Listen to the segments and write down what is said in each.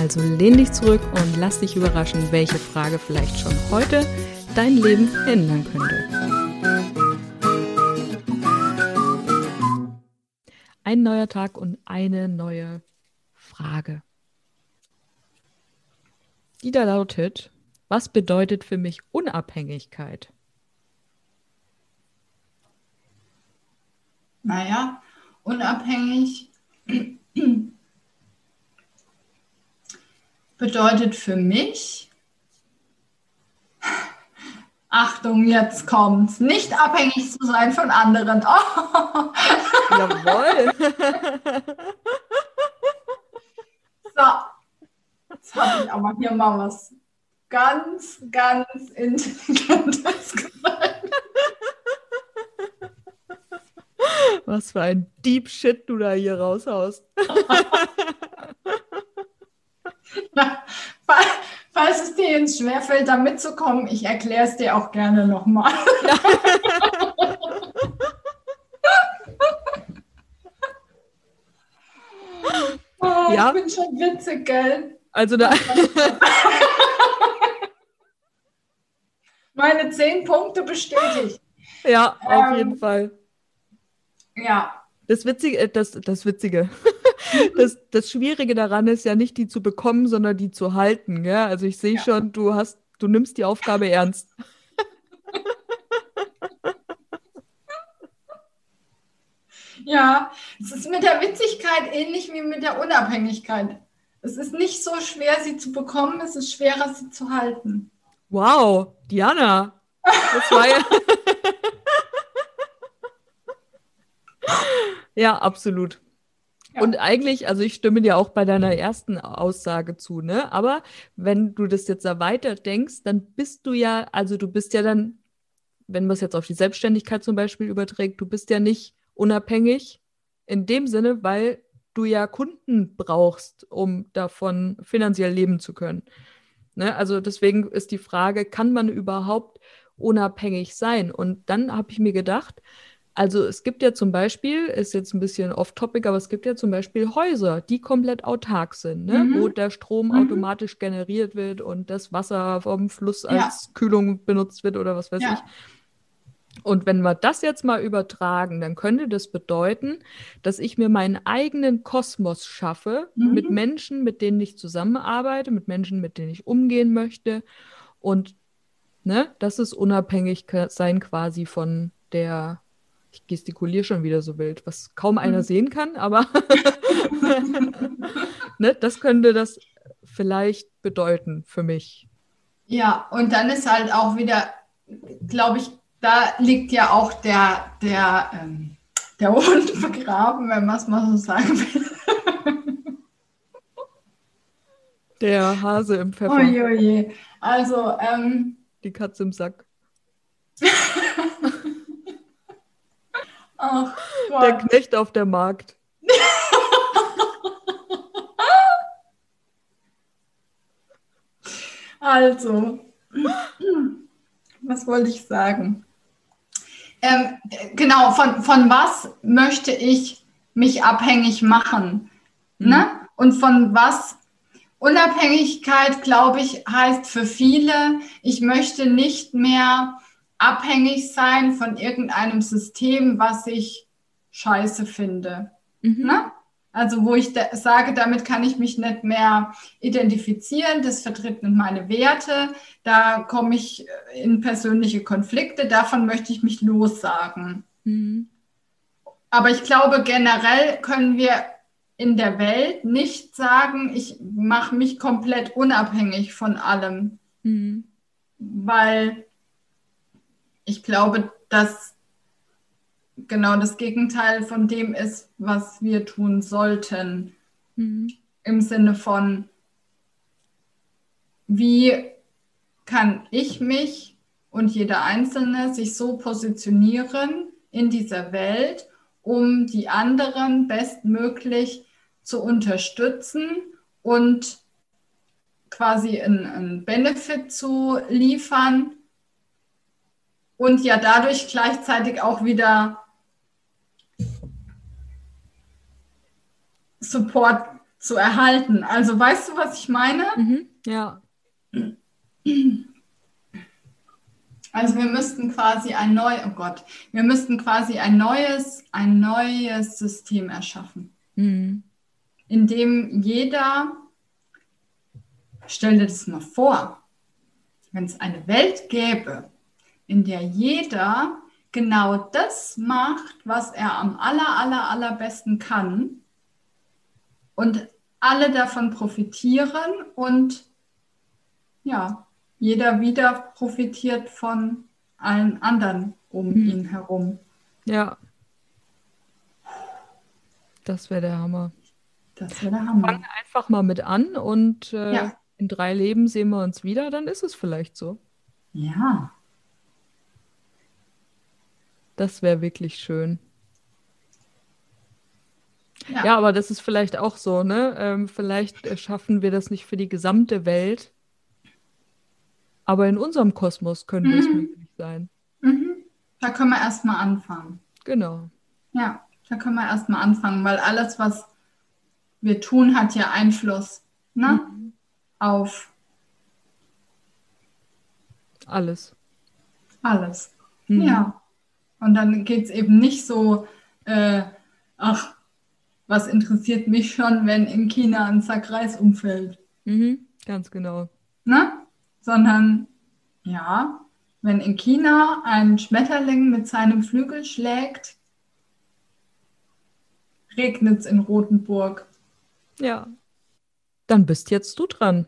also lehn dich zurück und lass dich überraschen, welche Frage vielleicht schon heute dein Leben ändern könnte. Ein neuer Tag und eine neue Frage. Die da lautet, was bedeutet für mich Unabhängigkeit? Naja, unabhängig bedeutet für mich, Achtung, jetzt kommt's, nicht abhängig zu sein von anderen. Oh. Jawohl. so, jetzt habe ich aber hier mal was ganz, ganz Intelligentes gesagt. Was für ein Deep Shit du da hier raushaust. Es dir schwerfällt, da mitzukommen, ich erkläre es dir auch gerne nochmal. oh, ja. Ich bin schon witzig, gell? Also da. Meine zehn Punkte bestätigt. Ja, auf ähm, jeden Fall. Ja. Das Witzige, äh, das, das Witzige. das, das Schwierige daran ist ja nicht, die zu bekommen, sondern die zu halten. Gell? Also ich sehe ja. schon, du hast, du nimmst die Aufgabe ernst. Ja, es ist mit der Witzigkeit ähnlich wie mit der Unabhängigkeit. Es ist nicht so schwer, sie zu bekommen, es ist schwerer, sie zu halten. Wow, Diana. Das war ja. ja, absolut. Und eigentlich, also ich stimme dir auch bei deiner ersten Aussage zu, ne? Aber wenn du das jetzt erweitert denkst, dann bist du ja, also du bist ja dann, wenn man es jetzt auf die Selbstständigkeit zum Beispiel überträgt, du bist ja nicht unabhängig in dem Sinne, weil du ja Kunden brauchst, um davon finanziell leben zu können. Ne? Also deswegen ist die Frage, kann man überhaupt unabhängig sein? Und dann habe ich mir gedacht, also es gibt ja zum Beispiel, ist jetzt ein bisschen off-topic, aber es gibt ja zum Beispiel Häuser, die komplett autark sind, ne? Mhm. wo der Strom mhm. automatisch generiert wird und das Wasser vom Fluss als ja. Kühlung benutzt wird oder was weiß ja. ich. Und wenn wir das jetzt mal übertragen, dann könnte das bedeuten, dass ich mir meinen eigenen Kosmos schaffe mhm. mit Menschen, mit denen ich zusammenarbeite, mit Menschen, mit denen ich umgehen möchte. Und ne, das ist unabhängig sein quasi von der ich gestikuliere schon wieder so wild, was kaum einer mhm. sehen kann, aber ne, das könnte das vielleicht bedeuten für mich. Ja, und dann ist halt auch wieder, glaube ich, da liegt ja auch der, der, ähm, der Hund begraben, wenn man es mal so sagen will. Der Hase im Pfeffer. Oje, Also, ähm, die Katze im Sack. Ach, der Knecht auf der Markt. also, was wollte ich sagen? Ähm, genau, von, von was möchte ich mich abhängig machen? Mhm. Ne? Und von was Unabhängigkeit, glaube ich, heißt für viele, ich möchte nicht mehr abhängig sein von irgendeinem System, was ich scheiße finde. Mhm. Ne? Also wo ich da sage, damit kann ich mich nicht mehr identifizieren, das vertritt nicht meine Werte, da komme ich in persönliche Konflikte, davon möchte ich mich lossagen. Mhm. Aber ich glaube, generell können wir in der Welt nicht sagen, ich mache mich komplett unabhängig von allem, mhm. weil ich glaube, dass genau das Gegenteil von dem ist, was wir tun sollten. Mhm. Im Sinne von, wie kann ich mich und jeder Einzelne sich so positionieren in dieser Welt, um die anderen bestmöglich zu unterstützen und quasi einen, Benefit zu liefern und ja dadurch gleichzeitig auch wieder Support zu erhalten. Also weißt du, was ich meine? Mhm, ja. Also wir müssten quasi ein neues, oh Gott, wir müssten quasi ein neues, ein neues System erschaffen, mhm. in dem jeder, stell dir das mal vor, wenn es eine Welt gäbe, in der jeder genau das macht, was er am aller, aller, allerbesten kann und alle davon profitieren und ja, jeder wieder profitiert von allen anderen um mhm. ihn herum. Ja. Das wäre der Hammer. Das wäre der Hammer. Fangen einfach mal mit an und äh, ja. in drei Leben sehen wir uns wieder, dann ist es vielleicht so. Ja. Das wäre wirklich schön. Ja. ja. aber das ist vielleicht auch so, ne? Ähm, vielleicht schaffen wir das nicht für die gesamte Welt, aber in unserem Kosmos könnte mhm. es möglich sein. Mhm. Da können wir erstmal anfangen. Genau. Ja, da können wir erstmal anfangen, weil alles, was wir tun, hat ja Einfluss ne? Mhm. auf alles. Alles. Mhm. Ja. Und dann geht es eben nicht so, äh, ach, was interessiert mich schon, wenn in China ein Sack Reis umfällt. Mhm, ganz genau. Ne? sondern ja, wenn in China ein Schmetterling mit seinem Flügel schlägt, regnet es in Rothenburg. Ja, dann bist jetzt du dran.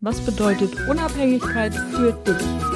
Was bedeutet Unabhängigkeit für dich?